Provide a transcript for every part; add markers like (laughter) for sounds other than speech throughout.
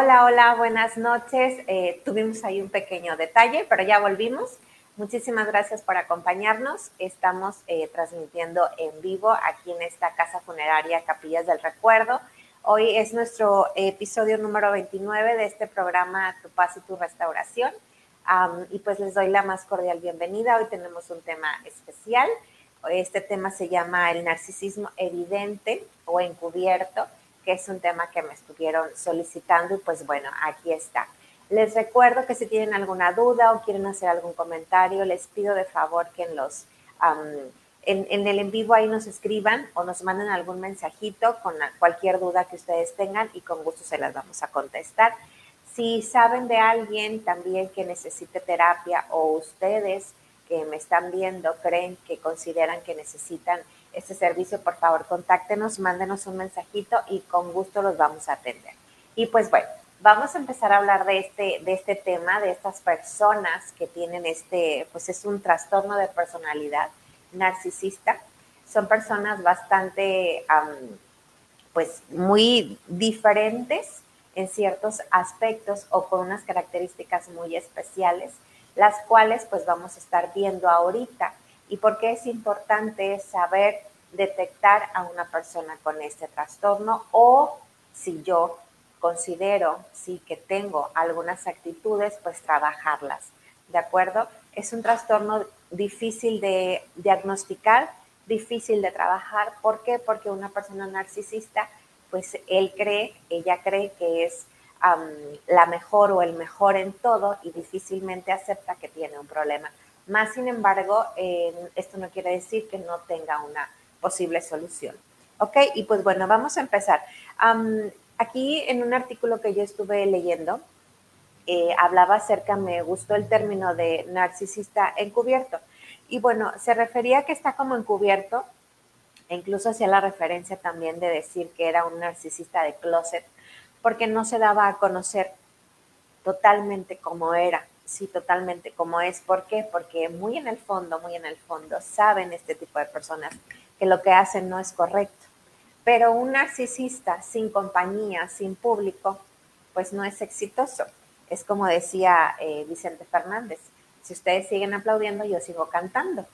Hola, hola, buenas noches. Eh, tuvimos ahí un pequeño detalle, pero ya volvimos. Muchísimas gracias por acompañarnos. Estamos eh, transmitiendo en vivo aquí en esta casa funeraria Capillas del Recuerdo. Hoy es nuestro episodio número 29 de este programa Tu Paz y tu Restauración. y pues les doy la más cordial bienvenida. Hoy tenemos un tema especial. Este tema se llama el narcisismo evidente o encubierto que es un tema que me estuvieron solicitando y pues bueno, aquí está. Les recuerdo que si tienen alguna duda o quieren hacer algún comentario, les pido de favor que en los en, el en vivo ahí nos escriban o nos manden algún mensajito con cualquier duda que ustedes tengan y con gusto se las vamos a contestar. Si saben de alguien también que necesite terapia o ustedes que me están viendo creen que consideran que necesitan este servicio, por favor, contáctenos, mándenos un mensajito y con gusto los vamos a atender. Y pues bueno, vamos a empezar a hablar de este, de este tema, de estas personas que tienen este, pues es un trastorno de personalidad narcisista. Son personas bastante, pues muy diferentes en ciertos aspectos o con unas características muy especiales, las cuales pues vamos a estar viendo ahorita y por qué es importante saber detectar a una persona con este trastorno o si yo considero sí que tengo algunas actitudes, pues trabajarlas. ¿De acuerdo? Es un trastorno difícil de diagnosticar, difícil de trabajar. ¿Por qué? Porque una persona narcisista, pues él cree, ella cree que es la mejor o el mejor en todo y difícilmente acepta que tiene un problema. Más sin embargo, esto no quiere decir que no tenga una posible solución. ¿Ok? Y pues bueno, vamos a empezar. aquí en un artículo que yo estuve leyendo, eh, hablaba acerca, me gustó el término de narcisista encubierto. Y bueno, se refería a que está como encubierto, e incluso hacía la referencia también de decir que era un narcisista de closet, porque no se daba a conocer totalmente como era sí, totalmente como es. ¿Por qué? Porque muy en el fondo, muy en el fondo, saben este tipo de personas que lo que hacen no es correcto. Pero un narcisista sin compañía, sin público, pues no es exitoso. Es como decía eh, Vicente Fernández, si ustedes siguen aplaudiendo, yo sigo cantando.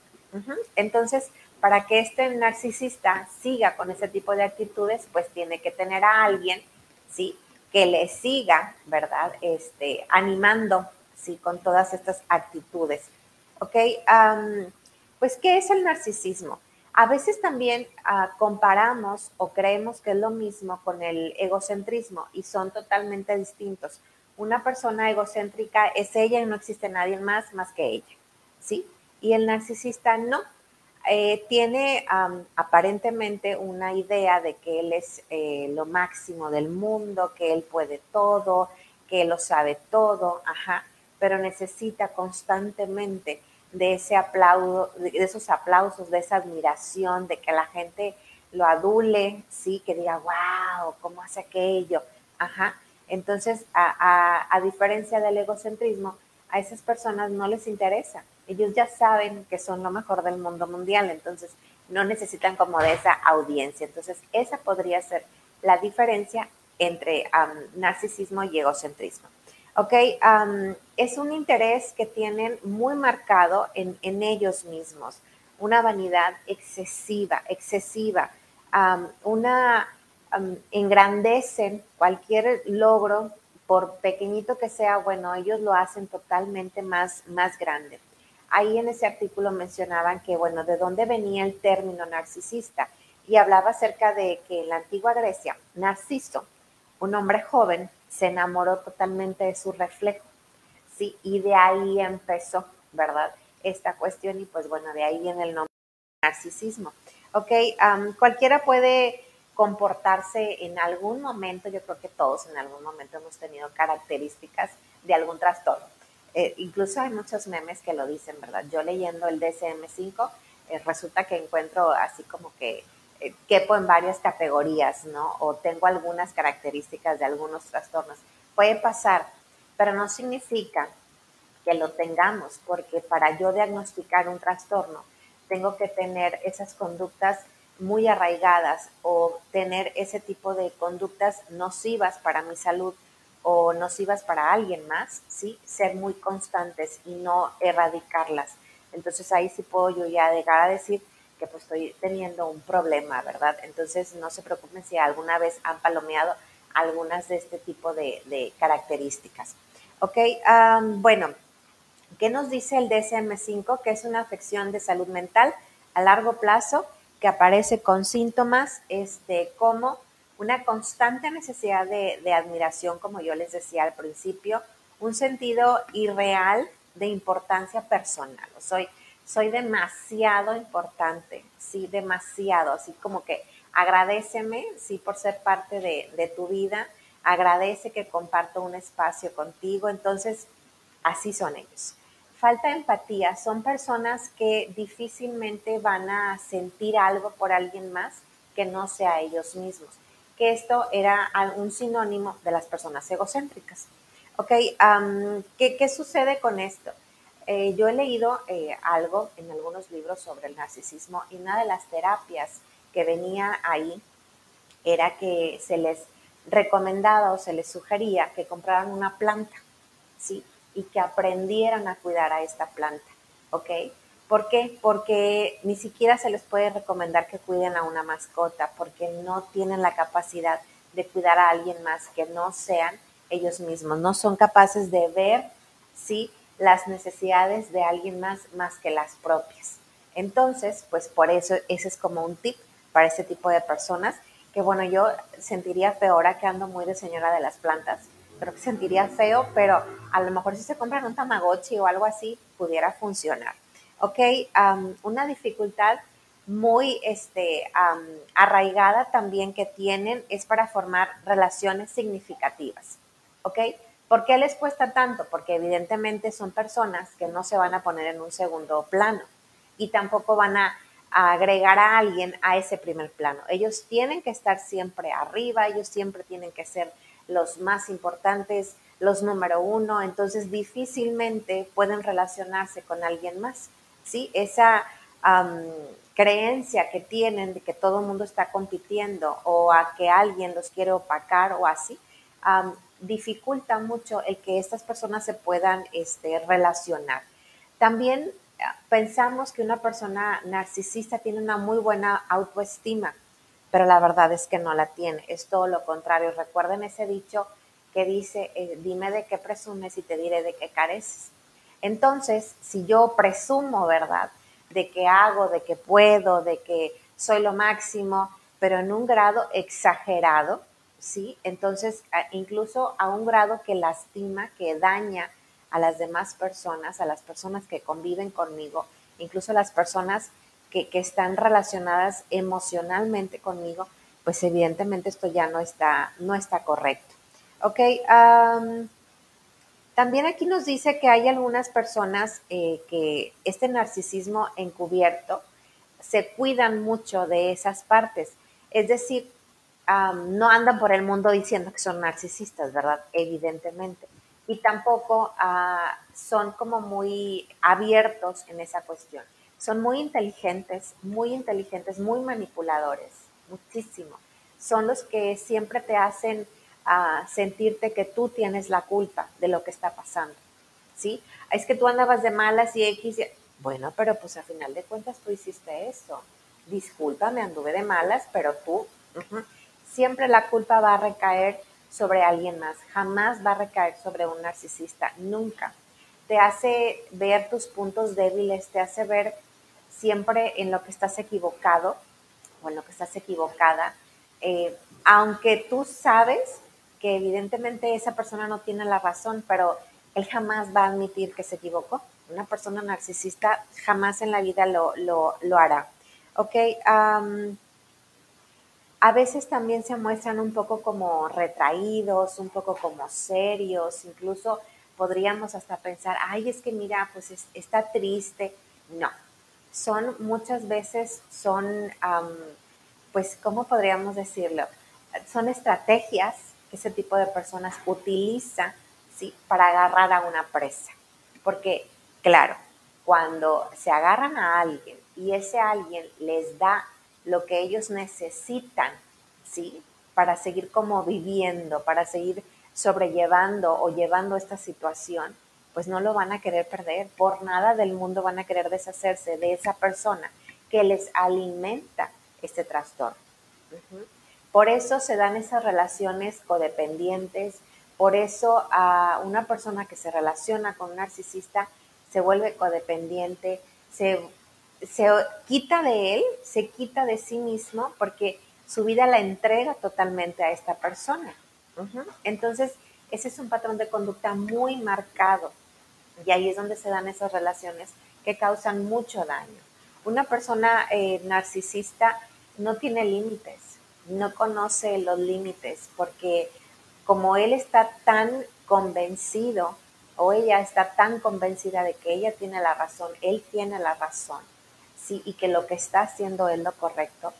Entonces, para que este narcisista siga con ese tipo de actitudes, pues tiene que tener a alguien, ¿sí? Que le siga, ¿verdad? Este, animando ¿sí? Con todas estas actitudes. ¿Ok? pues, ¿qué es el narcisismo? A veces también ah, comparamos o creemos que es lo mismo con el egocentrismo y son totalmente distintos. Una persona egocéntrica es ella y no existe nadie más más que ella, ¿sí? Y el narcisista no. Eh, tiene aparentemente una idea de que él es eh, lo máximo del mundo, que él puede todo, que lo sabe todo, ajá pero necesita constantemente de ese aplauso, de esos aplausos, de esa admiración, de que la gente lo adule, sí, que diga, wow, ¿cómo hace aquello? Ajá. Entonces, a, diferencia del egocentrismo, a esas personas no les interesa. Ellos ya saben que son lo mejor del mundo mundial, entonces no necesitan como de esa audiencia. Entonces, esa podría ser la diferencia entre narcisismo y egocentrismo. ¿Ok? es un interés que tienen muy marcado en, ellos mismos, una vanidad excesiva, excesiva, una engrandecen cualquier logro, por pequeñito que sea, bueno, ellos lo hacen totalmente más, más grande. Ahí en ese artículo mencionaban que, bueno, de dónde venía el término narcisista y hablaba acerca de que en la antigua Grecia, Narciso, un hombre joven, se enamoró totalmente de su reflejo, ¿sí? Y de ahí empezó, ¿verdad? Esta cuestión y pues bueno, de ahí viene el nombre narcisismo. Ok, cualquiera puede comportarse en algún momento, yo creo que todos en algún momento hemos tenido características de algún trastorno. Eh, incluso hay muchos memes que lo dicen, ¿verdad? Yo leyendo el DSM5, eh, resulta que encuentro así como que quepo en varias categorías, ¿no? O tengo algunas características de algunos trastornos. Puede pasar, pero no significa que lo tengamos, porque para yo diagnosticar un trastorno, tengo que tener esas conductas muy arraigadas o tener ese tipo de conductas nocivas para mi salud o nocivas para alguien más, ¿sí? Ser muy constantes y no erradicarlas. Entonces ahí sí puedo yo ya llegar a decir que pues estoy teniendo un problema, ¿verdad? Entonces no se preocupen si alguna vez han palomeado algunas de este tipo de, características. Ok, bueno, ¿qué nos dice el DSM5? Que es una afección de salud mental a largo plazo que aparece con síntomas este, como una constante necesidad de, admiración, como yo les decía al principio, un sentido irreal de importancia personal. Soy, soy demasiado importante, sí, demasiado, así como que agradeceme, sí, por ser parte de, de tu vida, agradece que comparto un espacio contigo, entonces así son ellos. Falta empatía, son personas que difícilmente van a sentir algo por alguien más que no sea ellos mismos, que esto era un sinónimo de las personas egocéntricas. Ok, ¿qué, sucede con esto? Eh, yo he leído eh, algo en algunos libros sobre el narcisismo y una de las terapias que venía ahí era que se les recomendaba o se les sugería que compraran una planta, ¿sí? Y que aprendieran a cuidar a esta planta, ¿ok? ¿Por qué? Porque ni siquiera se les puede recomendar que cuiden a una mascota porque no tienen la capacidad de cuidar a alguien más que no sean ellos mismos, no son capaces de ver, ¿sí? Las necesidades de alguien más más que las propias. Entonces, pues por eso ese es como un tip para ese tipo de personas, que bueno, yo sentiría feo ahora que ando muy de señora de las plantas, creo que sentiría feo, pero a lo mejor si se compran un tamagotchi o algo así, pudiera funcionar. Ok, una dificultad muy este, arraigada también que tienen es para formar relaciones significativas. ¿ok? ¿Por qué les cuesta tanto? Porque evidentemente son personas que no se van a poner en un segundo plano y tampoco van a, agregar a alguien a ese primer plano. Ellos tienen que estar siempre arriba, ellos siempre tienen que ser los más importantes, los número uno, entonces difícilmente pueden relacionarse con alguien más. ¿sí? Esa creencia que tienen de que todo el mundo está compitiendo o a que alguien los quiere opacar o así, dificulta mucho el que estas personas se puedan este, relacionar. También ah, pensamos que una persona narcisista tiene una muy buena autoestima, pero la verdad es que no la tiene, es todo lo contrario. Recuerden ese dicho que dice, eh, dime de qué presumes y te diré de qué careces. Entonces, si yo presumo, ¿verdad? De que hago, de que puedo, de que soy lo máximo, pero en un grado exagerado, ¿sí? Entonces, incluso a un grado que lastima, que daña a las demás personas, a las personas que conviven conmigo, incluso a las personas que, están relacionadas emocionalmente conmigo, pues evidentemente esto ya no está, no está correcto. Ok, también aquí nos dice que hay algunas personas eh, que este narcisismo encubierto se cuidan mucho de esas partes. Es decir, no andan por el mundo diciendo que son narcisistas, ¿verdad? Evidentemente. Y tampoco ah, son como muy abiertos en esa cuestión. Son muy inteligentes, muy inteligentes, muy manipuladores, muchísimo. Son los que siempre te hacen ah, sentirte que tú tienes la culpa de lo que está pasando. ¿Sí? Es que tú andabas de malas y X. Bueno, pero pues a final de cuentas tú hiciste eso. Disculpa, me anduve de malas, pero tú siempre la culpa va a recaer sobre alguien más, jamás va a recaer sobre un narcisista, nunca. Te hace ver tus puntos débiles, te hace ver siempre en lo que estás equivocado o en lo que estás equivocada, eh, aunque tú sabes que evidentemente esa persona no tiene la razón, pero él jamás va a admitir que se equivocó. Una persona narcisista jamás en la vida lo, lo, hará. Ok, a veces también se muestran un poco como retraídos, un poco como serios, incluso podríamos hasta pensar, ay, es que mira, pues está triste. No, son muchas veces, son, pues, ¿cómo podríamos decirlo? Son estrategias que ese tipo de personas utiliza, ¿sí? Para agarrar a una presa. Porque, claro, cuando se agarran a alguien y ese alguien les da lo que ellos necesitan, ¿sí? Para seguir como viviendo, para seguir sobrellevando o llevando esta situación, pues no lo van a querer perder. Por nada del mundo van a querer deshacerse de esa persona que les alimenta este trastorno. Por eso se dan esas relaciones codependientes, por eso a una persona que se relaciona con un narcisista se vuelve codependiente, se, se quita de él, se quita de sí mismo porque su vida la entrega totalmente a esta persona. Entonces, ese es un patrón de conducta muy marcado y ahí es donde se dan esas relaciones que causan mucho daño. Una persona eh, narcisista no tiene límites, no conoce los límites, porque como él está tan convencido o ella está tan convencida de que ella tiene la razón, él tiene la razón, sí, y que lo que está haciendo es lo correcto,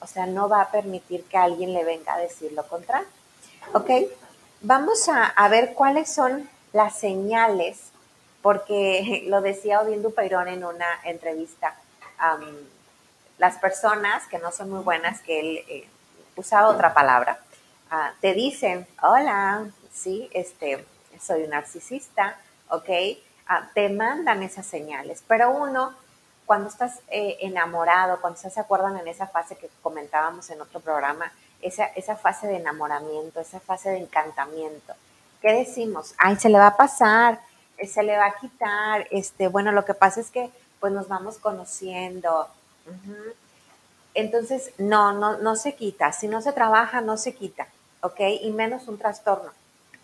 o sea, no va a permitir que alguien le venga a decir lo contrario. Ok, vamos a, ver cuáles son las señales, porque (laughs) lo decía Odín Dupeirón en una entrevista, las personas que no son muy buenas, que él eh, usaba otra palabra, ah, te dicen, hola, sí, este, soy un narcisista, ¿ok? Ah, te mandan esas señales, pero uno, cuando estás eh, enamorado, cuando estás, se acuerdan en esa fase que comentábamos en otro programa, esa, esa fase de enamoramiento, esa fase de encantamiento, ¿qué decimos? Ay, se le va a pasar, eh, se le va a quitar, este, bueno, lo que pasa es que pues nos vamos conociendo. Entonces, no, no, no se quita. Si no se trabaja, no se quita, ¿ok? Y menos un trastorno,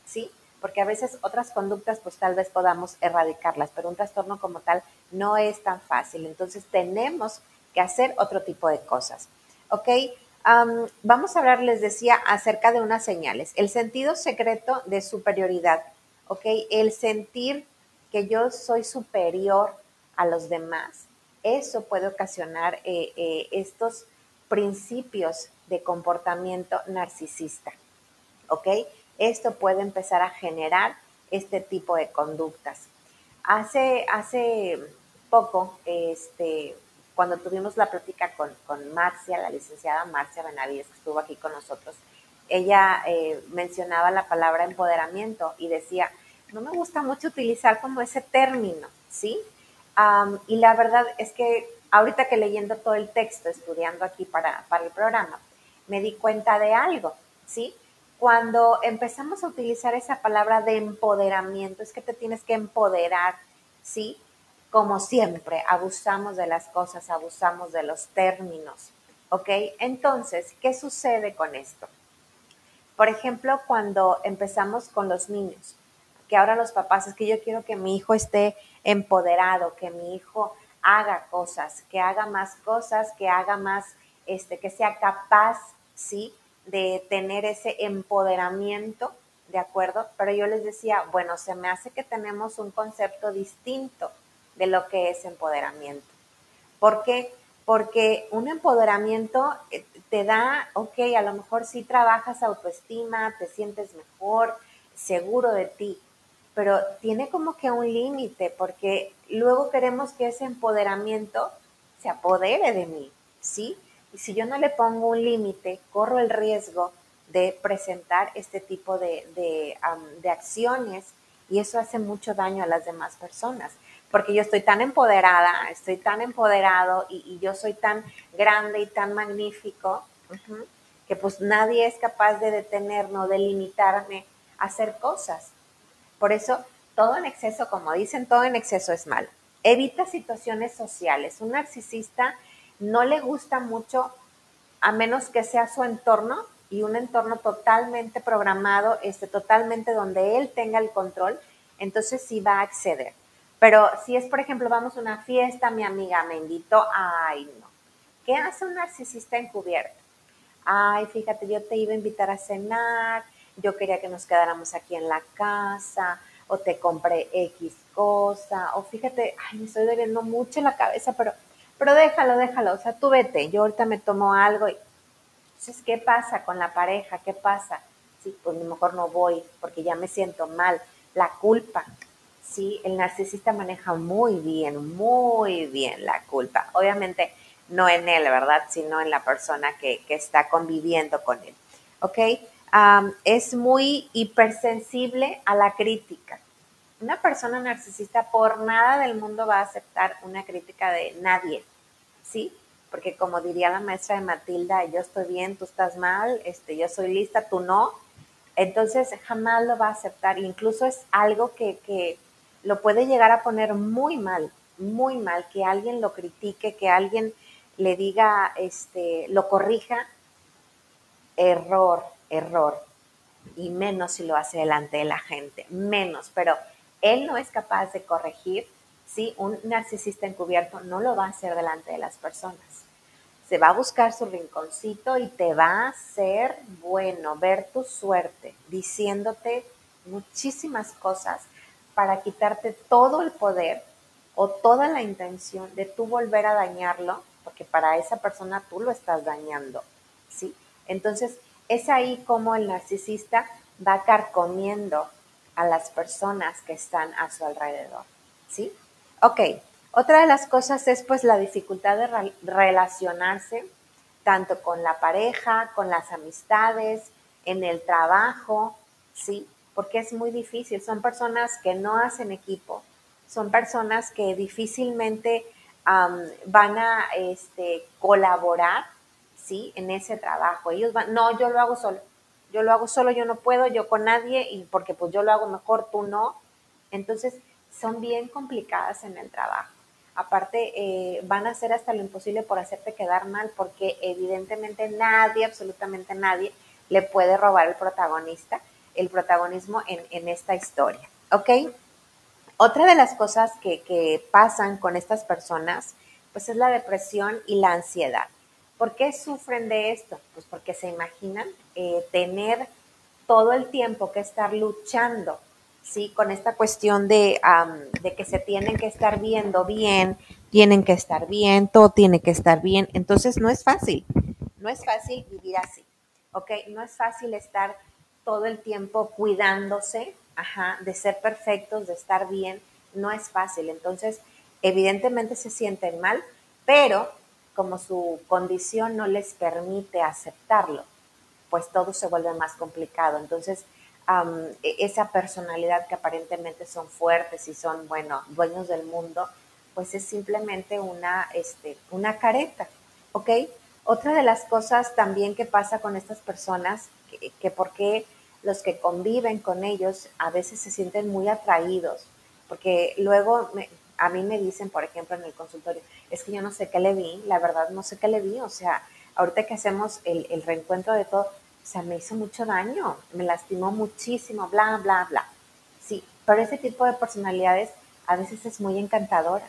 ¿sí? Porque a veces otras conductas, pues tal vez podamos erradicarlas, pero un trastorno como tal no es tan fácil. Entonces, tenemos que hacer otro tipo de cosas, ¿ok? vamos a hablar, les decía, acerca de unas señales. El sentido secreto de superioridad, ¿ok? El sentir que yo soy superior a los demás, eso puede ocasionar eh, eh, estos principios de comportamiento narcisista. ¿Ok? Esto puede empezar a generar este tipo de conductas. Hace, hace poco, este, cuando tuvimos la plática con, Marcia, la licenciada Marcia Benavides, que estuvo aquí con nosotros, ella eh, mencionaba la palabra empoderamiento y decía, no me gusta mucho utilizar como ese término, ¿sí? y la verdad es que ahorita que leyendo todo el texto, estudiando aquí para, para el programa, me di cuenta de algo, ¿sí? Cuando empezamos a utilizar esa palabra de empoderamiento, es que te tienes que empoderar, ¿sí? Como siempre, abusamos de las cosas, abusamos de los términos, ¿ok? Entonces, ¿qué sucede con esto? Por ejemplo, cuando empezamos con los niños, que ahora los papás, es que yo quiero que mi hijo esté empoderado, que mi hijo haga cosas, que haga más cosas, que haga más, este, que sea capaz, ¿sí? De tener ese empoderamiento, ¿de acuerdo? Pero yo les decía, bueno, se me hace que tenemos un concepto distinto de lo que es empoderamiento. ¿Por qué? Porque un empoderamiento eh, te da, ok, a lo mejor sí trabajas autoestima, te sientes mejor, seguro de ti, pero tiene como que un límite porque luego queremos que ese empoderamiento se apodere de mí, ¿sí? Y si yo no le pongo un límite, corro el riesgo de presentar este tipo de, acciones y eso hace mucho daño a las demás personas, porque yo estoy tan empoderada, estoy tan empoderado y, yo soy tan grande y tan magnífico que pues nadie es capaz de detenerme de limitarme a hacer cosas. Por eso, todo en exceso, como dicen, todo en exceso es malo. Evita situaciones sociales. Un narcisista no le gusta mucho a menos que sea su entorno y un entorno totalmente programado, este, totalmente donde él tenga el control, entonces sí va a acceder. Pero si es, por ejemplo, vamos a una fiesta, mi amiga me invitó, ay no. ¿Qué hace un narcisista encubierto? Ay, fíjate, yo te iba a invitar a cenar, yo quería que nos quedáramos aquí en la casa, o te compré X cosa, o fíjate, ay, me estoy doliendo mucho la cabeza, pero, pero déjalo, déjalo, o sea, tú vete, yo ahorita me tomo algo y, entonces, ¿qué pasa con la pareja? ¿Qué pasa? Sí, pues a lo mejor no voy porque ya me siento mal. La culpa, sí, el narcisista maneja muy bien, muy bien la culpa. Obviamente no en él, ¿verdad? Sino en la persona que, que está conviviendo con él. ¿Ok? es muy hipersensible a la crítica. Una persona narcisista por nada del mundo va a aceptar una crítica de nadie, ¿sí? Porque como diría la maestra de Matilda, yo estoy bien, tú estás mal, este, yo soy lista, tú no. Entonces jamás lo va a aceptar. Incluso es algo que, que lo puede llegar a poner muy mal, muy mal, que alguien lo critique, que alguien le diga, este, lo corrija. Error, error. Y menos si lo hace delante de la gente, menos. Pero él no es capaz de corregir, ¿sí? Un narcisista encubierto no lo va a hacer delante de las personas. Se va a buscar su rinconcito y te va a hacer bueno, ver tu suerte, diciéndote muchísimas cosas para quitarte todo el poder o toda la intención de tú volver a dañarlo, porque para esa persona tú lo estás dañando, ¿sí? Entonces, es ahí como el narcisista va carcomiendo a las personas que están a su alrededor, ¿sí? Ok, otra de las cosas es pues la dificultad de relacionarse tanto con la pareja, con las amistades, en el trabajo, ¿sí? Porque es muy difícil. Son personas que no hacen equipo, son personas que difícilmente van a este, colaborar, ¿sí? En ese trabajo. Ellos van, no, yo lo hago solo. Yo lo hago solo, yo no puedo, yo con nadie, y porque pues yo lo hago mejor, tú no. Entonces, son bien complicadas en el trabajo. Aparte, eh, van a hacer hasta lo imposible por hacerte quedar mal, porque evidentemente nadie, absolutamente nadie, le puede robar el protagonista, el protagonismo en, esta historia. ¿Ok? Otra de las cosas que, pasan con estas personas, pues es la depresión y la ansiedad. ¿Por qué sufren de esto? Pues porque se imaginan eh, tener todo el tiempo que estar luchando ¿sí? Con esta cuestión de, de, que se tienen que estar viendo bien, tienen que estar bien, todo tiene que estar bien. Entonces no es fácil, no es fácil vivir así, ¿ok? No es fácil estar todo el tiempo cuidándose, ajá, de ser perfectos, de estar bien, no es fácil. Entonces, evidentemente se sienten mal, pero como su condición no les permite aceptarlo, pues todo se vuelve más complicado. Entonces, e, esa personalidad que aparentemente son fuertes y son, bueno, dueños del mundo, pues es simplemente una, este, una careta, ¿ok? Otra de las cosas también que pasa con estas personas, que, que porque los que conviven con ellos a veces se sienten muy atraídos, porque luego a mí me dicen, por ejemplo, en el consultorio, es que yo no sé qué le vi, la verdad no sé qué le vi, o sea, ahorita que hacemos el, el reencuentro de todo, o sea, me hizo mucho daño, me lastimó muchísimo, bla, bla, bla. Sí, pero ese tipo de personalidades a veces es muy encantadora.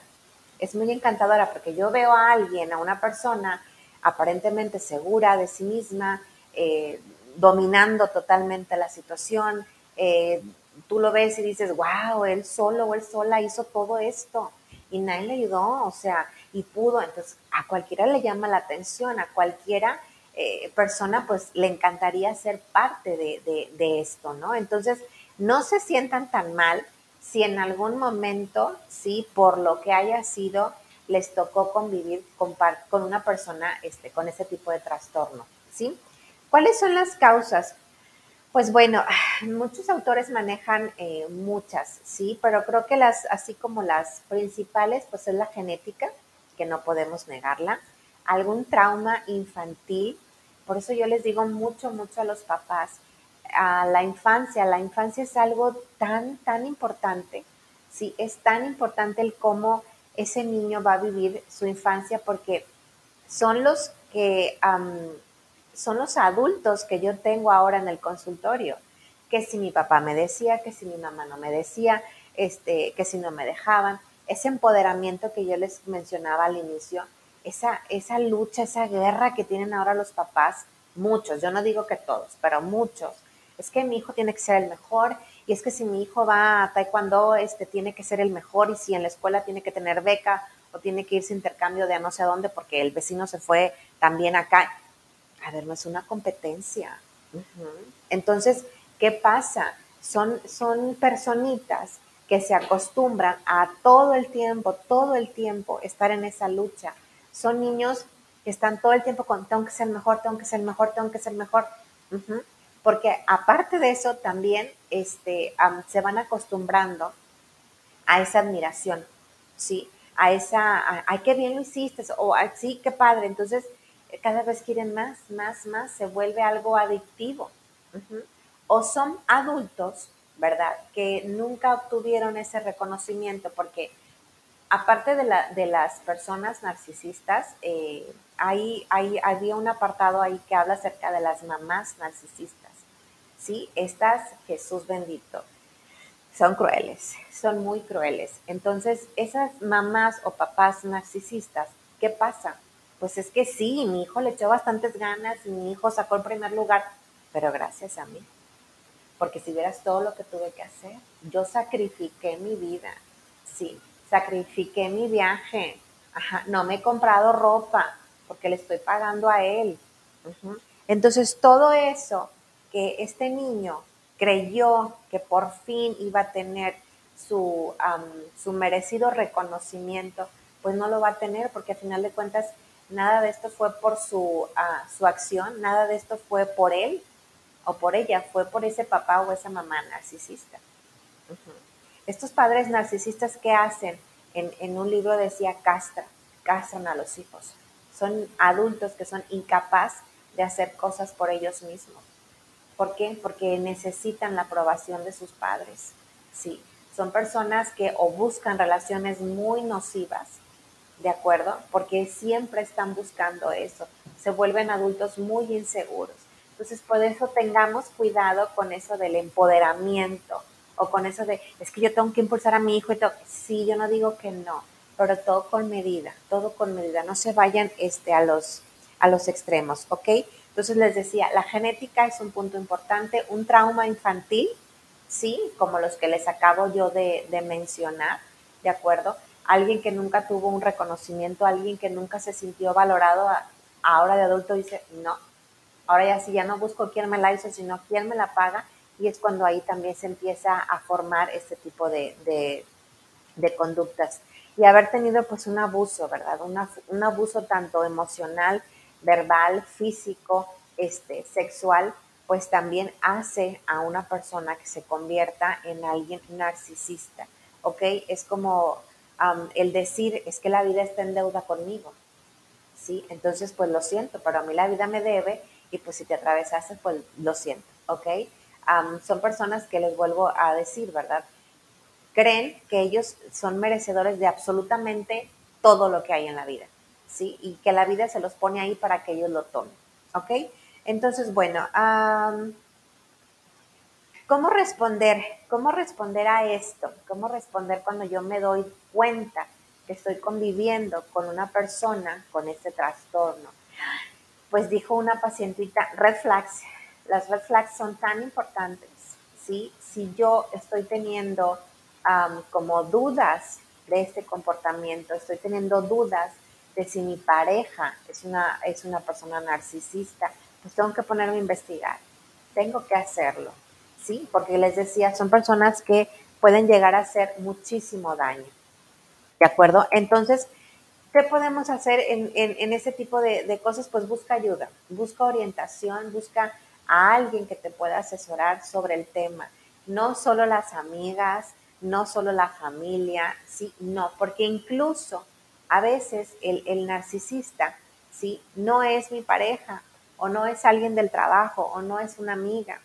Es muy encantadora porque yo veo a alguien, a una persona aparentemente segura de sí misma, eh, dominando totalmente la situación. Eh, tú lo ves y dices, wow, él solo o él sola hizo todo esto y nadie le ayudó, o sea, y pudo. Entonces, a cualquiera le llama la atención, a cualquiera eh, persona pues le encantaría ser parte de, esto, ¿no? Entonces, no se sientan tan mal si en algún momento, sí, por lo que haya sido, les tocó convivir con, con una persona este, con ese tipo de trastorno, ¿sí? ¿Cuáles son las causas? Pues bueno, (sighs) muchos autores manejan eh, muchas, sí, pero creo que las, así como las principales, pues es la genética, que no podemos negarla, algún trauma infantil, por eso yo les digo mucho, mucho a los papás, a la infancia, la infancia es algo tan, tan importante, ¿sí? Es tan importante el cómo ese niño va a vivir su infancia porque son los que, son los adultos que yo tengo ahora en el consultorio, que si mi papá me decía, que si mi mamá no me decía, este, que si no me dejaban, ese empoderamiento que yo les mencionaba al inicio, esa, esa lucha, esa guerra que tienen ahora los papás, muchos, yo no digo que todos, pero muchos, es que mi hijo tiene que ser el mejor y es que si mi hijo va a taekwondo, este tiene que ser el mejor y si en la escuela tiene que tener beca o tiene que irse intercambio de no sé dónde porque el vecino se fue también acá. A ver, no es una competencia. Entonces, ¿qué pasa? Son, son personitas que se acostumbran a todo el tiempo, todo el tiempo estar en esa lucha son niños que están todo el tiempo con tengo que ser mejor, tengo que ser mejor, tengo que ser mejor. Porque aparte de eso, también este, se van acostumbrando a esa admiración, ¿sí? A esa, ay, qué bien lo hiciste, o sí, qué padre. Entonces, cada vez quieren más, más, más, se vuelve algo adictivo. O son adultos, ¿verdad? Que nunca obtuvieron ese reconocimiento porque aparte de, la, de las personas narcisistas, eh, había un apartado ahí que habla acerca de las mamás narcisistas. ¿sí? Estas, Jesús bendito, son crueles, son muy crueles. Entonces, esas mamás o papás narcisistas, ¿qué pasa? Pues es que sí, mi hijo le echó bastantes ganas y mi hijo sacó el primer lugar, pero gracias a mí. Porque si vieras todo lo que tuve que hacer, yo sacrifiqué mi vida, sí, sacrifiqué mi viaje, Ajá, no me he comprado ropa porque le estoy pagando a él. Entonces, todo eso que este niño creyó que por fin iba a tener su, su merecido reconocimiento, pues no lo va a tener porque al final de cuentas nada de esto fue por su, ah, su acción, nada de esto fue por él o por ella, fue por ese papá o esa mamá narcisista. Estos padres narcisistas, ¿qué hacen? En, en, un libro decía castra, castran a los hijos. Son adultos que son incapaces de hacer cosas por ellos mismos. ¿Por qué? Porque necesitan la aprobación de sus padres. Sí, son personas que o buscan relaciones muy nocivas, ¿de acuerdo? Porque siempre están buscando eso. Se vuelven adultos muy inseguros. Entonces, por eso tengamos cuidado con eso del empoderamiento, o con eso de, es que yo tengo que impulsar a mi hijo y todo. Sí, yo no digo que no, pero todo con medida, todo con medida. No se vayan este, a, los, a los extremos, ¿ok? Entonces les decía, la genética es un punto importante, un trauma infantil, sí, como los que les acabo yo de, mencionar, ¿de acuerdo? Alguien que nunca tuvo un reconocimiento, alguien que nunca se sintió valorado, ahora de adulto dice, no, ahora ya sí, ya no busco quién me la hizo, sino quién me la paga y es cuando ahí también se empieza a formar este tipo de, conductas. Y haber tenido pues un abuso, ¿verdad? un abuso tanto emocional, verbal, físico, este, sexual, pues también hace a una persona que se convierta en alguien narcisista, ¿ok? Es como el decir, es que la vida está en deuda conmigo, ¿sí? Entonces, pues lo siento, pero a mí la vida me debe y pues si te atravesaste, pues lo siento, ¿ok? son personas que les vuelvo a decir, ¿verdad? Creen que ellos son merecedores de absolutamente todo lo que hay en la vida, ¿sí? Y que la vida se los pone ahí para que ellos lo tomen, ¿ok? Entonces, bueno, ¿cómo responder? ¿Cómo responder a esto? ¿Cómo responder cuando yo me doy cuenta que estoy conviviendo con una persona con este trastorno? Pues dijo una pacientita, red flags, las red flags son tan importantes, ¿sí? Si yo estoy teniendo como dudas de este comportamiento, estoy teniendo dudas de si mi pareja es una, es una persona narcisista, pues tengo que ponerme a investigar, tengo que hacerlo, ¿sí? Porque les decía, son personas que pueden llegar a hacer muchísimo daño, ¿de acuerdo? Entonces, ¿qué podemos hacer en, en, ese tipo de, de cosas? Pues busca ayuda, busca orientación, busca a alguien que te pueda asesorar sobre el tema. No solo las amigas, no solo la familia, sí, no, porque incluso a veces el, narcisista, sí, no es mi pareja, o no es alguien del trabajo, o no es una amiga,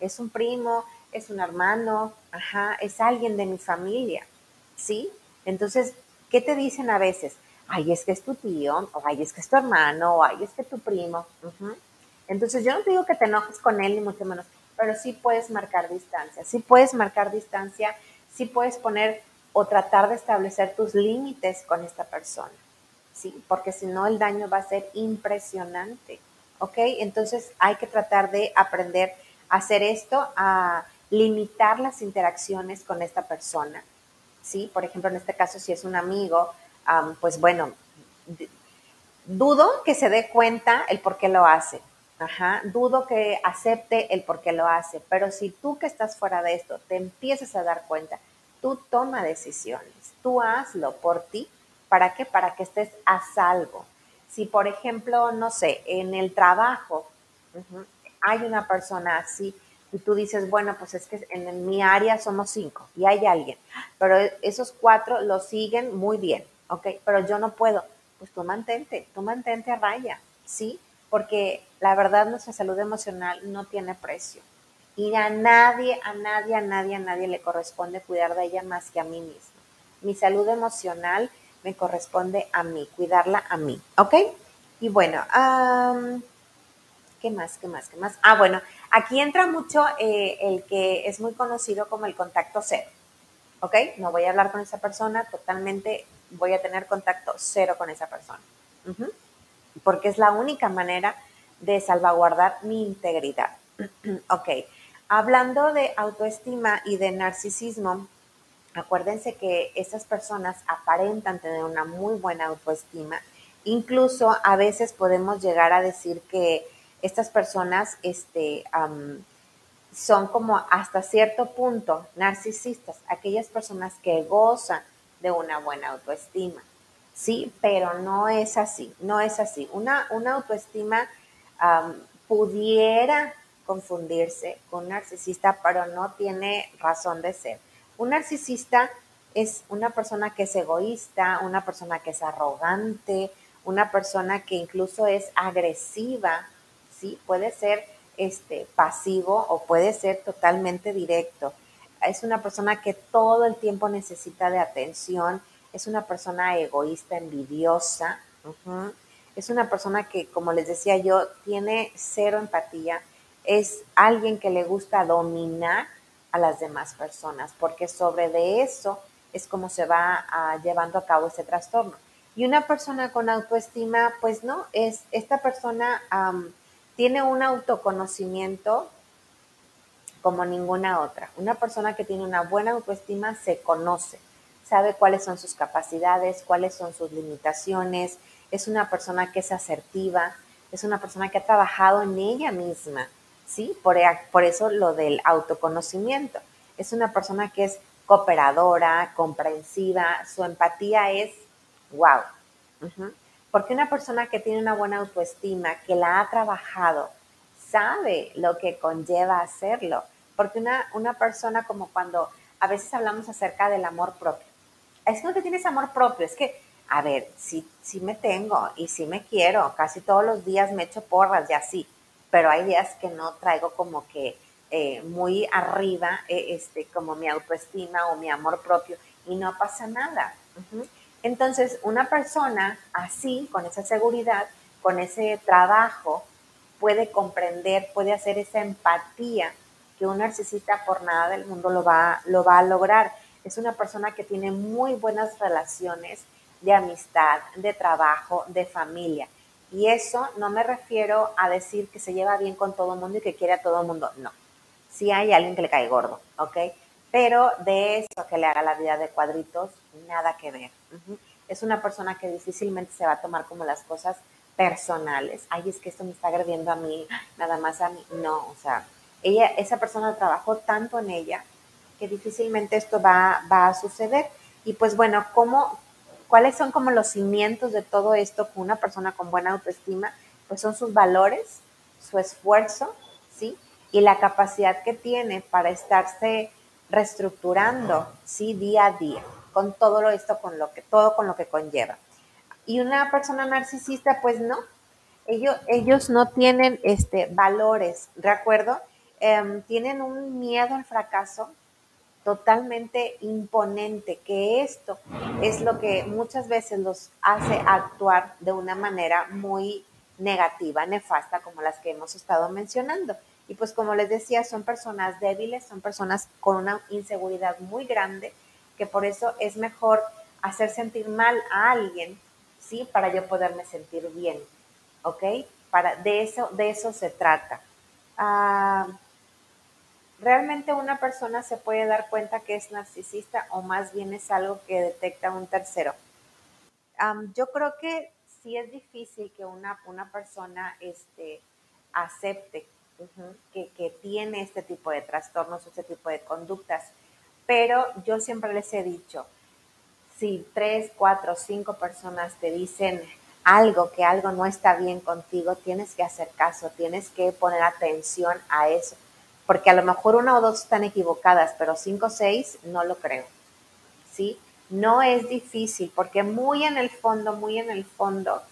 es un primo, es un hermano, ajá, es alguien de mi familia, ¿sí? Entonces, ¿qué te dicen a veces? Ay, es que es tu tío, o ay, es que es tu hermano, o ay, es que tu primo. Entonces yo no te digo que te enojes con él, ni mucho menos, pero sí puedes marcar distancia, sí puedes marcar distancia, sí puedes poner o tratar de establecer tus límites con esta persona, ¿sí? Porque si no el daño va a ser impresionante, ¿ok? Entonces hay que tratar de aprender hacer esto, a limitar las interacciones con esta persona, ¿sí? Por ejemplo, en este caso, si es un amigo, pues bueno, dudo que se dé cuenta el por qué lo hace, Ajá, dudo que acepte el por qué lo hace, pero si tú que estás fuera de esto te empiezas a dar cuenta, tú toma decisiones, tú hazlo por ti, ¿para qué? Para que estés a salvo. Si, por ejemplo, no sé, en el trabajo hay una persona así y tú dices, bueno, pues es que en, mi área somos cinco y hay alguien, pero esos cuatro lo siguen muy bien, ¿ok? Pero yo no puedo, pues tú mantente, tú mantente a raya, ¿sí? Porque la verdad nuestra salud emocional no tiene precio. Y a nadie, a nadie, a nadie, a nadie le corresponde cuidar de ella más que a mí misma. Mi salud emocional me corresponde a mí, cuidarla a mí, ¿ok? Y bueno, ¿qué más? ¿Qué más? ¿Qué más? Ah, bueno, aquí entra mucho eh, el que es muy conocido como el contacto cero, ¿ok? No voy a hablar con esa persona, totalmente voy a tener contacto cero con esa persona, porque es la única manera de salvaguardar mi integridad. (clears throat) ok, hablando de autoestima y de narcisismo, Acuérdense que estas personas aparentan tener una muy buena autoestima. Incluso a veces podemos llegar a decir que estas personas este, son como hasta cierto punto narcisistas, aquellas personas que gozan de una buena autoestima. Sí, pero no es así, no es así. Una, una autoestima pudiera confundirse con un narcisista, pero no tiene razón de ser. Un narcisista es una persona que es egoísta, una persona que es arrogante, una persona que incluso es agresiva, ¿sí? Puede ser este, pasivo o puede ser totalmente directo. Es una persona que todo el tiempo necesita de atención, es una persona egoísta, envidiosa, es una persona que, como les decía yo, tiene cero empatía, es alguien que le gusta dominar a las demás personas, porque sobre de eso es como se va ah, llevando a cabo ese trastorno. Y una persona con autoestima, pues no, es esta persona tiene un autoconocimiento como ninguna otra. Una persona que tiene una buena autoestima se conoce, sabe cuáles son sus capacidades, cuáles son sus limitaciones, es una persona que es asertiva, es una persona que ha trabajado en ella misma, ¿sí? Por, eso lo del autoconocimiento. Es una persona que es cooperadora, comprensiva, su empatía es wow. Porque una persona que tiene una buena autoestima, que la ha trabajado, sabe lo que conlleva hacerlo. Porque una, una persona como cuando a veces hablamos acerca del amor propio. Es que no te tienes amor propio, es que, a ver, sí, sí me tengo y sí me quiero, casi todos los días me echo porras y así, pero hay días que no traigo como que eh, muy arriba eh, este, como mi autoestima o mi amor propio y no pasa nada. Entonces, una persona así, con esa seguridad, con ese trabajo, puede comprender, puede hacer esa empatía que un narcisista por nada del mundo lo va, lo va a lograr. Es una persona que tiene muy buenas relaciones de amistad, de trabajo, de familia. Y eso no me refiero a decir que se lleva bien con todo el mundo y que quiere a todo el mundo, no. Sí hay alguien que le cae gordo, ¿ok? Pero de eso que le haga la vida de cuadritos, nada que ver. Es una persona que difícilmente se va a tomar como las cosas personales. Ay, es que esto me está agrediendo a mí, nada más a mí. No, o sea, ella, esa persona trabajó tanto en ella que difícilmente esto va, va a suceder. Y pues bueno, ¿cómo, ¿Cuáles son como los cimientos de todo esto con una persona con buena autoestima? Pues son sus valores, su esfuerzo, ¿sí? Y la capacidad que tiene para estarse reestructurando, ¿sí? Día a día, con todo lo esto, con lo que, todo con lo que conlleva. Y una persona narcisista, pues no. Ellos, ellos no tienen este, valores, ¿de acuerdo? Em, tienen un miedo al fracaso, totalmente imponente, que esto es lo que muchas veces los hace actuar de una manera muy negativa, nefasta, como las que hemos estado mencionando. Y pues como les decía, son personas débiles, son personas con una inseguridad muy grande, que por eso es mejor hacer sentir mal a alguien, ¿sí? Para yo poderme sentir bien, ¿ok? Para, de, eso, de eso se trata. Ah, ¿Realmente una persona se puede dar cuenta que es narcisista o más bien es algo que detecta un tercero? yo creo que sí es difícil que una, una persona este, acepte que, que, tiene este tipo de trastornos, este tipo de conductas, pero yo siempre les he dicho, si tres, cuatro, cinco personas te dicen algo, que algo no está bien contigo, tienes que hacer caso, tienes que poner atención a eso. Porque a lo mejor una o dos están equivocadas, pero cinco o seis no lo creo. ¿Sí? No es difícil porque muy en el fondo, muy en el fondo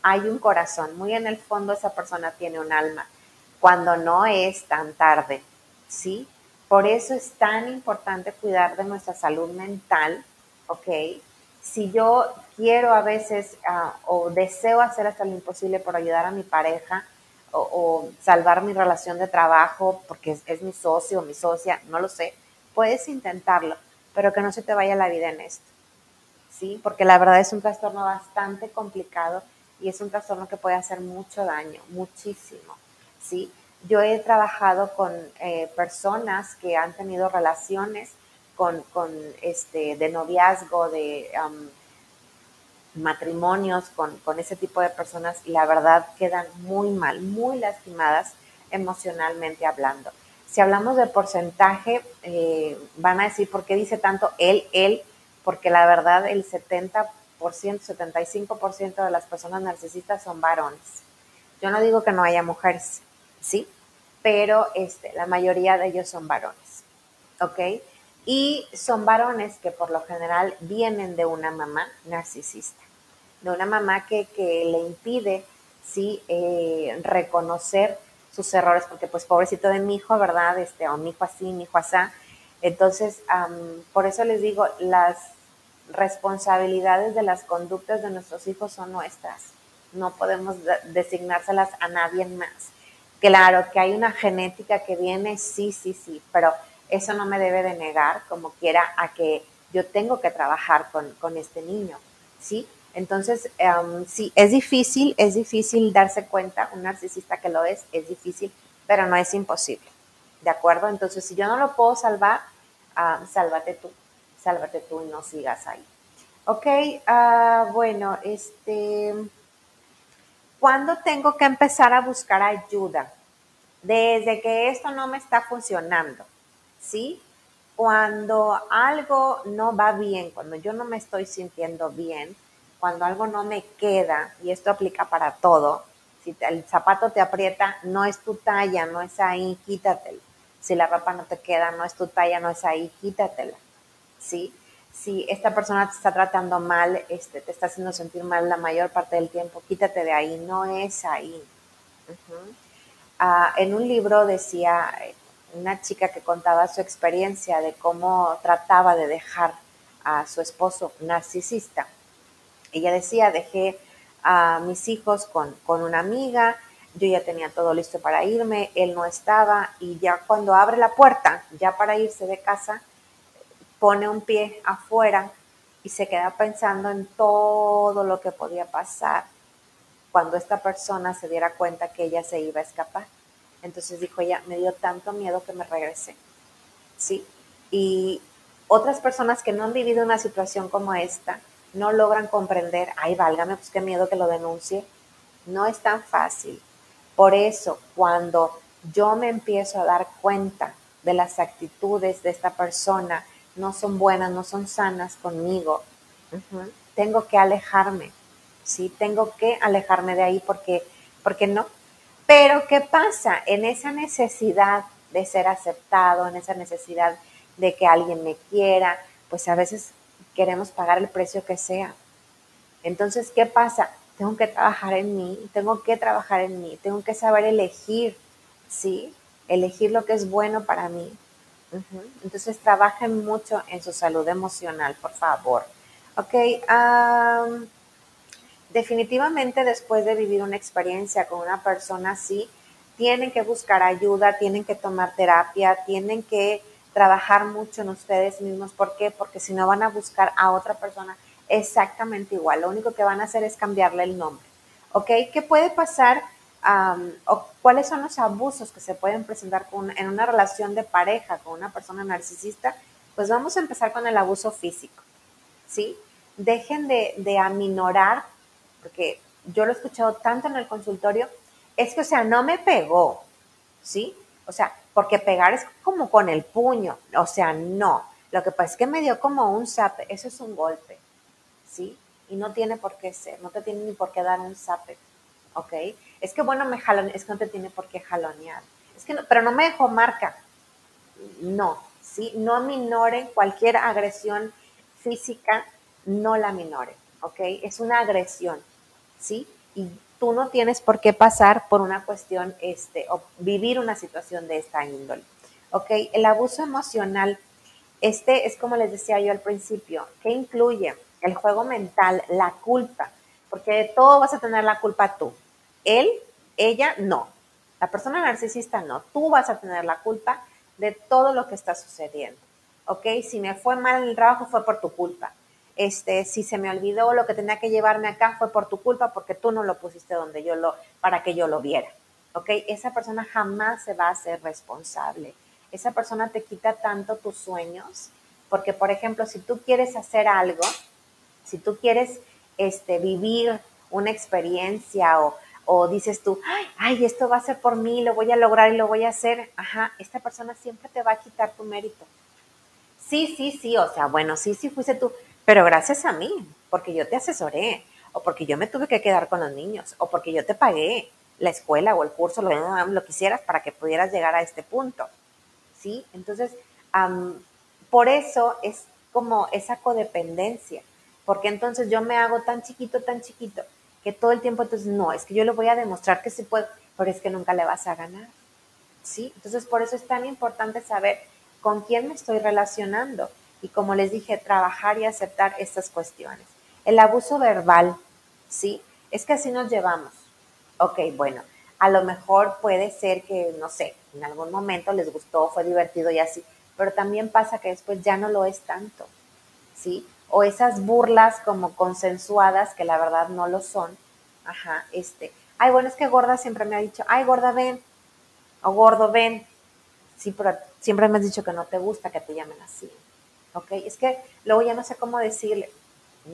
hay un corazón, muy en el fondo esa persona tiene un alma, cuando no es tan tarde. ¿Sí? Por eso es tan importante cuidar de nuestra salud mental, ¿ok? Si yo quiero a veces ah, o deseo hacer hasta lo imposible por ayudar a mi pareja o, salvar mi relación de trabajo porque es, mi socio o mi socia, no lo sé, puedes intentarlo, pero que no se te vaya la vida en esto, ¿sí? Porque la verdad es un trastorno bastante complicado y es un trastorno que puede hacer mucho daño, muchísimo, ¿sí? Yo he trabajado con eh, personas que han tenido relaciones con, este, de noviazgo, de matrimonios con, ese tipo de personas y la verdad quedan muy mal, muy lastimadas emocionalmente hablando. Si hablamos de porcentaje, eh, van a decir, ¿por qué dice tanto él, él? Porque la verdad el 70%, 75% de las personas narcisistas son varones. Yo no digo que no haya mujeres, ¿sí? pero este, la mayoría de ellos son varones, ¿ok? Y son varones que por lo general vienen de una mamá narcisista, de una mamá que, le impide, sí, eh, reconocer sus errores, porque pues pobrecito de mi hijo, ¿verdad? Este, o mi hijo así, mi hijo así. Entonces, por eso les digo, las responsabilidades de las conductas de nuestros hijos son nuestras. No podemos designárselas a nadie más. Claro que hay una genética que viene, sí, sí, sí, pero eso no me debe de negar como quiera a que yo tengo que trabajar con, este niño, ¿sí? Entonces, em, sí, es difícil, es difícil darse cuenta, un narcisista que lo es, es difícil, pero no es imposible, ¿de acuerdo? Entonces, si yo no lo puedo salvar, sálvate tú, sálvate tú y no sigas ahí. Ok, ah, bueno, este... ¿Cuándo tengo que empezar a buscar ayuda? Desde que esto no me está funcionando, ¿sí? Cuando algo no va bien, cuando yo no me estoy sintiendo bien, cuando algo no me queda, y esto aplica para todo, si el zapato te aprieta, no es tu talla, no es ahí, quítatelo. Si la ropa no te queda, no es tu talla, no es ahí, quítatela. ¿Sí? Si esta persona te está tratando mal, este, te está haciendo sentir mal la mayor parte del tiempo, quítate de ahí, no es ahí. Ah, en un libro decía una chica que contaba su experiencia de cómo trataba de dejar a su esposo narcisista. Ella decía, dejé a mis hijos con, con una amiga, yo ya tenía todo listo para irme, él no estaba y ya cuando abre la puerta, ya para irse de casa, pone un pie afuera y se queda pensando en todo lo que podía pasar cuando esta persona se diera cuenta que ella se iba a escapar. Entonces dijo ella, me dio tanto miedo que me regresé. ¿Sí? Y otras personas que no han vivido una situación como esta no logran comprender, ay, válgame, pues qué miedo que lo denuncie. No es tan fácil. Por eso, cuando yo me empiezo a dar cuenta de las actitudes de esta persona, no son buenas, no son sanas conmigo, tengo que alejarme, ¿sí? Tengo que alejarme de ahí porque, porque no. Pero ¿qué pasa? En esa necesidad de ser aceptado, en esa necesidad de que alguien me quiera, pues a veces queremos pagar el precio que sea. Entonces, ¿qué pasa? Tengo que trabajar en mí, tengo que trabajar en mí, tengo que saber elegir, ¿sí? Elegir lo que es bueno para mí, entonces trabajen mucho en su salud emocional, por favor. Ok, definitivamente después de vivir una experiencia con una persona así, tienen que buscar ayuda, tienen que tomar terapia, tienen que trabajar mucho en ustedes mismos. ¿Por qué? Porque si no van a buscar a otra persona exactamente igual. Lo único que van a hacer es cambiarle el nombre. ¿Ok? ¿Qué puede pasar o cuáles son los abusos que se pueden presentar en una relación de pareja con una persona narcisista, pues vamos a empezar con el abuso físico, ¿sí? Dejen de, de aminorar, porque yo lo he escuchado tanto en el consultorio, es que, o sea, no me pegó, ¿sí? O sea, porque pegar es como con el puño, o sea, no. Lo que pasa es que me dio como un zap, eso es un golpe, ¿sí? y no tiene por qué ser, no te tiene ni por qué dar un zape, ¿ok? Es que bueno, me jalon, es que no te tiene por qué jalonear, es que no, pero no me dejó marca, no, ¿sí? No minoren cualquier agresión física, no la minoren, ¿ok? Es una agresión, ¿sí? Y tú no tienes por qué pasar por una cuestión, este, o vivir una situación de esta índole, ¿ok? El abuso emocional, este es como les decía yo al principio, ¿qué incluye? El juego mental, la culpa, porque de todo vas a tener la culpa tú. Él, ella, no. La persona narcisista no. Tú vas a tener la culpa de todo lo que está sucediendo. ¿Ok? Si me fue mal el trabajo fue por tu culpa. Este, si se me olvidó lo que tenía que llevarme acá fue por tu culpa porque tú no lo pusiste donde yo lo, para que yo lo viera. ¿Ok? Esa persona jamás se va a hacer responsable. Esa persona te quita tanto tus sueños porque, por ejemplo, si tú quieres hacer algo, si tú quieres este, vivir una experiencia o, o dices tú, ay, esto va a ser por mí, lo voy a lograr y lo voy a hacer, ajá, esta persona siempre te va a quitar tu mérito. Sí, sí, sí, o sea, bueno, sí, sí fuiste tú, pero gracias a mí, porque yo te asesoré, o porque yo me tuve que quedar con los niños, o porque yo te pagué la escuela o el curso, lo, lo que hicieras para que pudieras llegar a este punto. ¿Sí? Entonces, por eso es como esa codependencia, porque entonces yo me hago tan chiquito, tan chiquito, que todo el tiempo entonces, no, es que yo le voy a demostrar que sí puedo, pero es que nunca le vas a ganar. ¿Sí? Entonces, por eso es tan importante saber con quién me estoy relacionando y como les dije, trabajar y aceptar estas cuestiones. El abuso verbal, ¿sí? Es que así nos llevamos. Ok, bueno, a lo mejor puede ser que, no sé, en algún momento les gustó, fue divertido y así, pero también pasa que después ya no lo es tanto, ¿sí? O esas burlas como consensuadas que la verdad no lo son. Ajá, este. Ay, bueno, es que gorda siempre me ha dicho, ay, gorda, ven. O gordo, ven. Sí, pero siempre me has dicho que no te gusta que te llamen así. ¿ok? Es que luego ya no sé cómo decirle.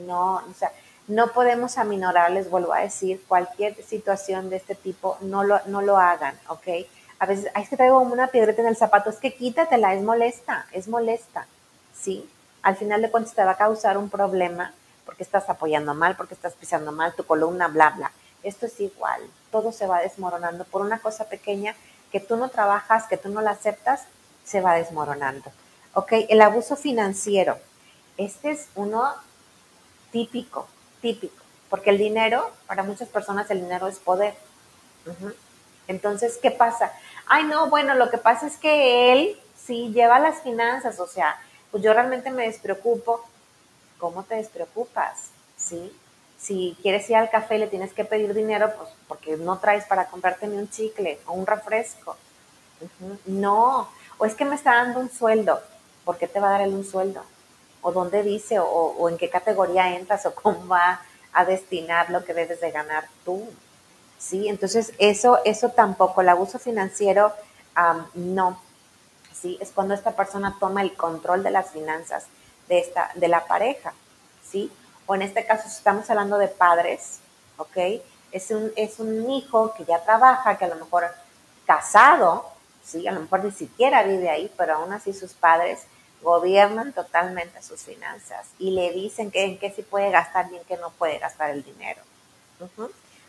No, o sea, no podemos aminorarles, vuelvo a decir, cualquier situación de este tipo, no lo, no lo hagan, ¿ok? A veces, es que traigo una piedrita en el zapato, es que quítatela, es molesta, es molesta, ¿sí? Al final de cuentas te va a causar un problema porque estás apoyando mal, porque estás pisando mal tu columna, bla, bla. Esto es igual, todo se va desmoronando por una cosa pequeña que tú no trabajas, que tú no la aceptas, se va desmoronando. ¿ok? El abuso financiero. Este es uno típico, típico, porque el dinero, para muchas personas el dinero es poder. Entonces, ¿qué pasa? Ay, no, bueno, lo que pasa es que él sí lleva las finanzas, o sea, pues yo realmente me despreocupo. ¿Cómo te despreocupas? ¿Sí? Si quieres ir al café y le tienes que pedir dinero, pues porque no traes para comprarte ni un chicle o un refresco. No, o es que me está dando un sueldo. ¿por qué te va a dar él un sueldo? ¿O dónde dice? O, en qué categoría entras? ¿O cómo va a destinar lo que debes de ganar tú? ¿Sí? Entonces, eso, eso tampoco, el abuso financiero, no. ¿Sí? Es cuando esta persona toma el control de las finanzas de, esta, de la pareja, ¿sí? O en este caso, si estamos hablando de padres, ¿ok? Es un, es un hijo que ya trabaja, que a lo mejor casado, ¿sí? A lo mejor ni siquiera vive ahí, pero aún así sus padres gobiernan totalmente sus finanzas y le dicen que en qué sí puede gastar y en qué no puede gastar el dinero.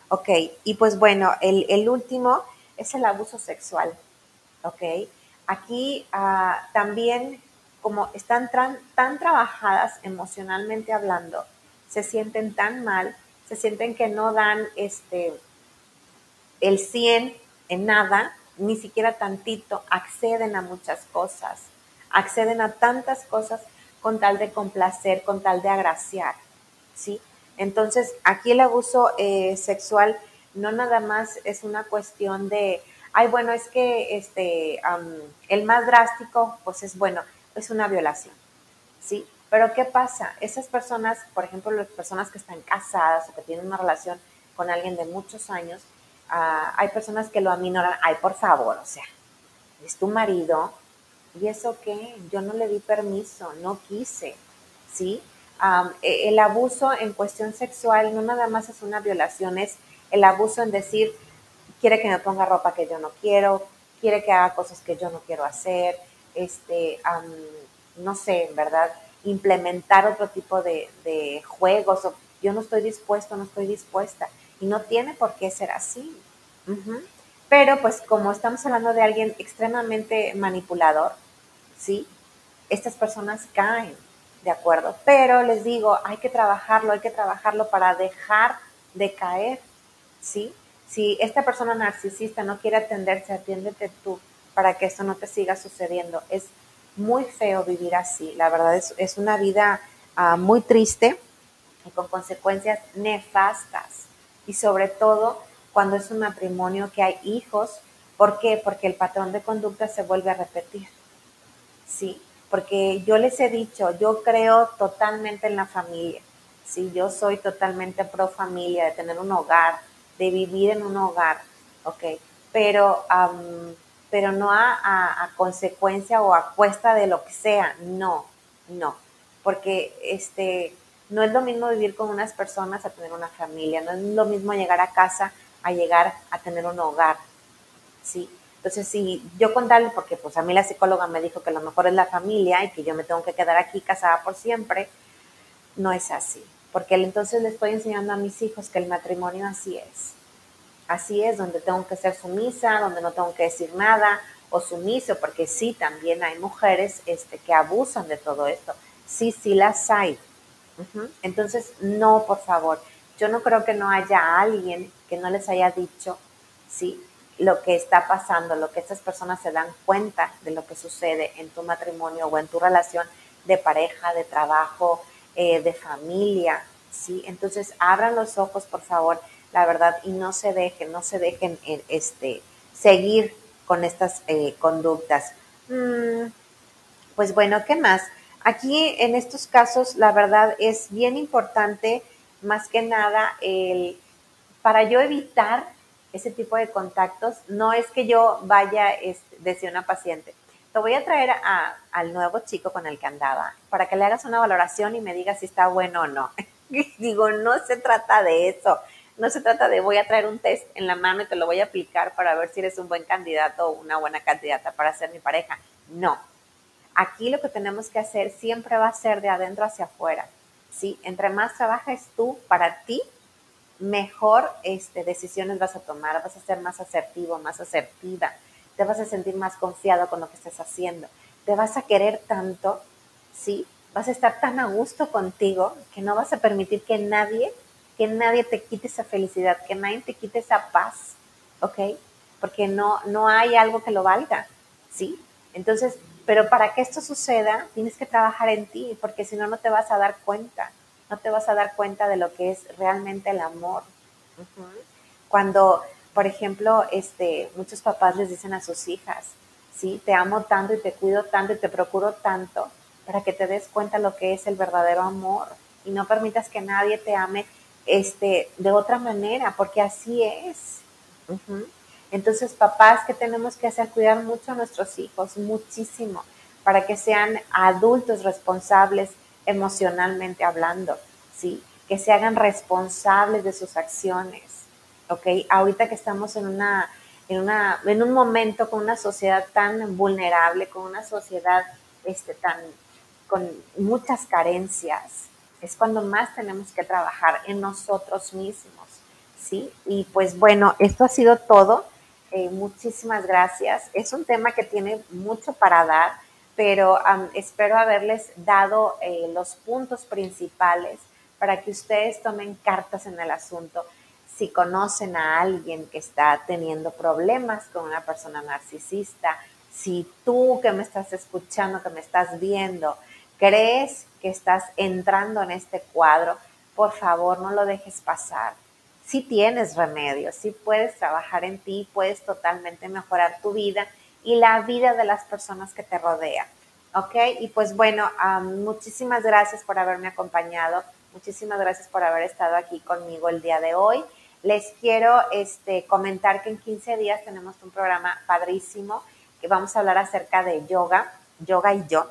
Ok, y pues bueno, el, último es el abuso sexual. Ok, aquí ah, también como están tan trabajadas emocionalmente hablando, se sienten tan mal, se sienten que no dan este el 100 en nada, ni siquiera tantito, acceden a muchas cosas acceden a tantas cosas con tal de complacer, con tal de agraciar, ¿sí? Entonces, aquí el abuso eh, sexual no nada más es una cuestión de, ay, bueno, es que este, el más drástico, pues es bueno, es una violación, ¿sí? Pero ¿qué pasa? Esas personas, por ejemplo, las personas que están casadas o que tienen una relación con alguien de muchos años, ah, hay personas que lo aminoran, ay, por favor, o sea, es tu marido, ¿Y eso qué? Yo no le di permiso, no quise, ¿sí? E, el abuso en cuestión sexual no nada más es una violación, es el abuso en decir, quiere que me ponga ropa que yo no quiero, quiere que haga cosas que yo no quiero hacer, este, no sé, verdad, implementar otro tipo de, juegos o yo no estoy dispuesto, no estoy dispuesta. Y no tiene por qué ser así. Pero pues como estamos hablando de alguien extremadamente manipulador, ¿sí? Estas personas caen, ¿de acuerdo? Pero les digo, hay que trabajarlo, hay que trabajarlo para dejar de caer, ¿sí? Si esta persona narcisista no quiere atenderse, atiéndete tú para que eso no te siga sucediendo. Es muy feo vivir así, la verdad es, es una vida ah, muy triste y con consecuencias nefastas. Y sobre todo cuando es un matrimonio que hay hijos, ¿por qué? Porque el patrón de conducta se vuelve a repetir. Sí, porque yo les he dicho, yo creo totalmente en la familia. Sí, yo soy totalmente pro familia, de tener un hogar, de vivir en un hogar, ¿ok? Pero, pero no a, consecuencia o a cuesta de lo que sea, no, no, porque este, no es lo mismo vivir con unas personas a tener una familia, no es lo mismo llegar a casa a llegar a tener un hogar, ¿sí? Entonces, si yo contarle, porque pues a mí la psicóloga me dijo que lo mejor es la familia y que yo me tengo que quedar aquí casada por siempre, no es así porque entonces le estoy enseñando a mis hijos que el matrimonio así es. Así es, donde tengo que ser sumisa, donde no tengo que decir nada, o sumiso, porque sí, también hay mujeres este, que abusan de todo esto. Sí, sí las hay. Entonces, no, por favor, yo no creo que no haya alguien que no les haya dicho, sí, lo que está pasando, lo que estas personas se dan cuenta de lo que sucede en tu matrimonio o en tu relación de pareja, de trabajo, eh, de familia, ¿sí? Entonces, abran los ojos, por favor, la verdad, y no se dejen, no se dejen eh, este, seguir con estas eh, conductas. Mm, pues bueno, ¿qué más? Aquí en estos casos, la verdad es bien importante, más que nada, el, para yo evitar ese tipo de contactos, no es que yo vaya, este, decía una paciente, te voy a traer al nuevo chico con el que andaba para que le hagas una valoración y me digas si está bueno o no. (laughs) Digo, no se trata de eso. No se trata de voy a traer un test en la mano y te lo voy a aplicar para ver si eres un buen candidato o una buena candidata para ser mi pareja. No. Aquí lo que tenemos que hacer siempre va a ser de adentro hacia afuera. ¿sí? Entre más trabajes tú para ti, mejor este, decisiones vas a tomar, vas a ser más asertivo, más asertiva te vas a sentir más confiado con lo que estás haciendo, te vas a querer tanto, ¿sí? Vas a estar tan a gusto contigo que no vas a permitir que nadie, que nadie te quite esa felicidad, que nadie te quite esa paz, ¿ok? Porque no, no hay algo que lo valga, ¿sí? Entonces, pero para que esto suceda, tienes que trabajar en ti, porque si no, no te vas a dar cuenta, no te vas a dar cuenta de lo que es realmente el amor. Cuando por ejemplo, este, muchos papás les dicen a sus hijas, sí, te amo tanto y te cuido tanto y te procuro tanto para que te des cuenta lo que es el verdadero amor y no permitas que nadie te ame este, de otra manera, porque así es. Entonces, papás, ¿qué tenemos que hacer? Cuidar mucho a nuestros hijos, muchísimo, para que sean adultos responsables emocionalmente hablando, ¿sí? Que se hagan responsables de sus acciones, ¿ok? Ahorita que estamos en una, en una, en un momento con una sociedad tan vulnerable, con una sociedad este, tan, con muchas carencias, es cuando más tenemos que trabajar en nosotros mismos, ¿sí? Y pues bueno, esto ha sido todo. Eh, muchísimas gracias. Es un tema que tiene mucho para dar, pero espero haberles dado eh, los puntos principales para que ustedes tomen cartas en el asunto si conocen a alguien que está teniendo problemas con una persona narcisista, si tú que me estás escuchando, que me estás viendo, crees que estás entrando en este cuadro, por favor no lo dejes pasar. Si tienes remedio, si puedes trabajar en ti, puedes totalmente mejorar tu vida y la vida de las personas que te rodean. ¿Ok? Y pues bueno, muchísimas gracias por haberme acompañado. Muchísimas gracias por haber estado aquí conmigo el día de hoy. Les quiero este, comentar que en 15 días tenemos un programa padrísimo que vamos a hablar acerca de yoga, yoga y yo.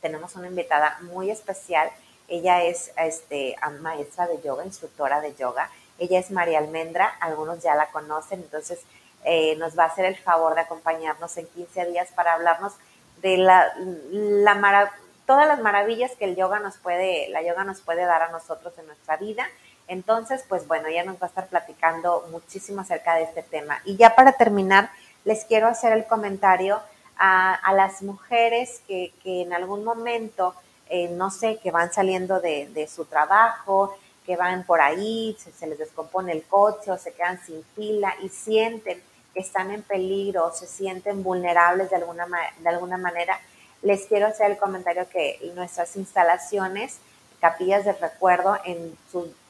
Tenemos una invitada muy especial. Ella es este, maestra de yoga, instructora de yoga. Ella es María Almendra, algunos ya la conocen, entonces eh, nos va a hacer el favor de acompañarnos en 15 días para hablarnos de la, todas las maravillas que el yoga nos puede, la yoga nos puede dar a nosotros en nuestra vida. Entonces, pues bueno, ella nos va a estar platicando muchísimo acerca de este tema. Y ya para terminar, les quiero hacer el comentario a, las mujeres que, en algún momento, eh, no sé, que van saliendo de, su trabajo, que van por ahí, se, les descompone el coche o se quedan sin fila y sienten que están en peligro o se sienten vulnerables de alguna, de alguna manera, les quiero hacer el comentario que nuestras instalaciones, capillas de recuerdo, en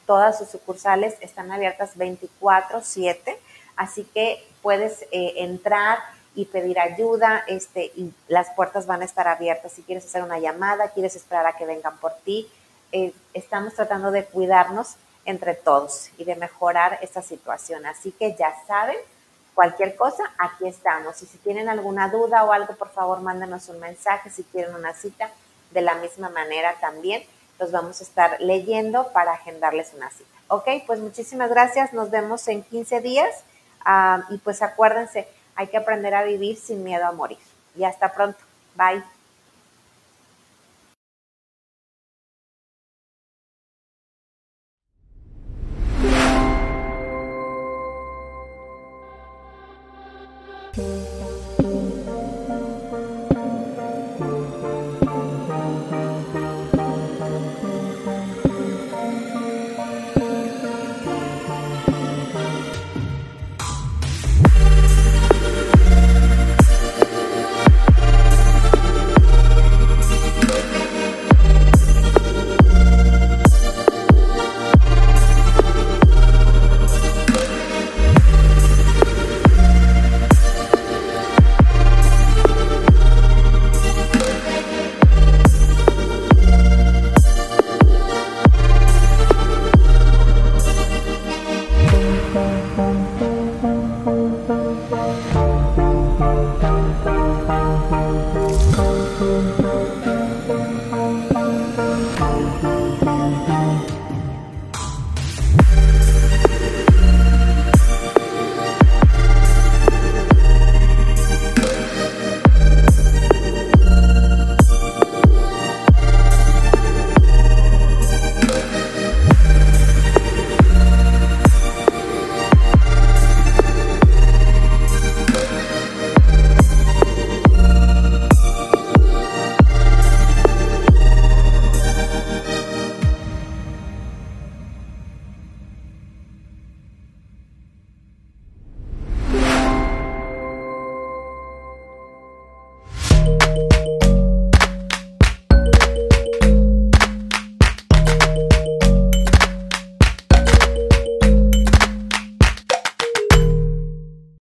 todas sus sucursales están abiertas 24/7, así que puedes eh, entrar y pedir ayuda, este, y las puertas van a estar abiertas. Si quieres hacer una llamada, quieres esperar a que vengan por ti, eh, estamos tratando de cuidarnos entre todos y de mejorar esta situación. Así que ya saben, cualquier cosa, aquí estamos. Y si tienen alguna duda o algo, por favor, mándenos un mensaje. Si quieren una cita, de la misma manera también los vamos a estar leyendo para agendarles una cita. Ok, pues muchísimas gracias. Nos vemos en 15 días. Ah, y pues acuérdense, hay que aprender a vivir sin miedo a morir. Y hasta pronto. Bye.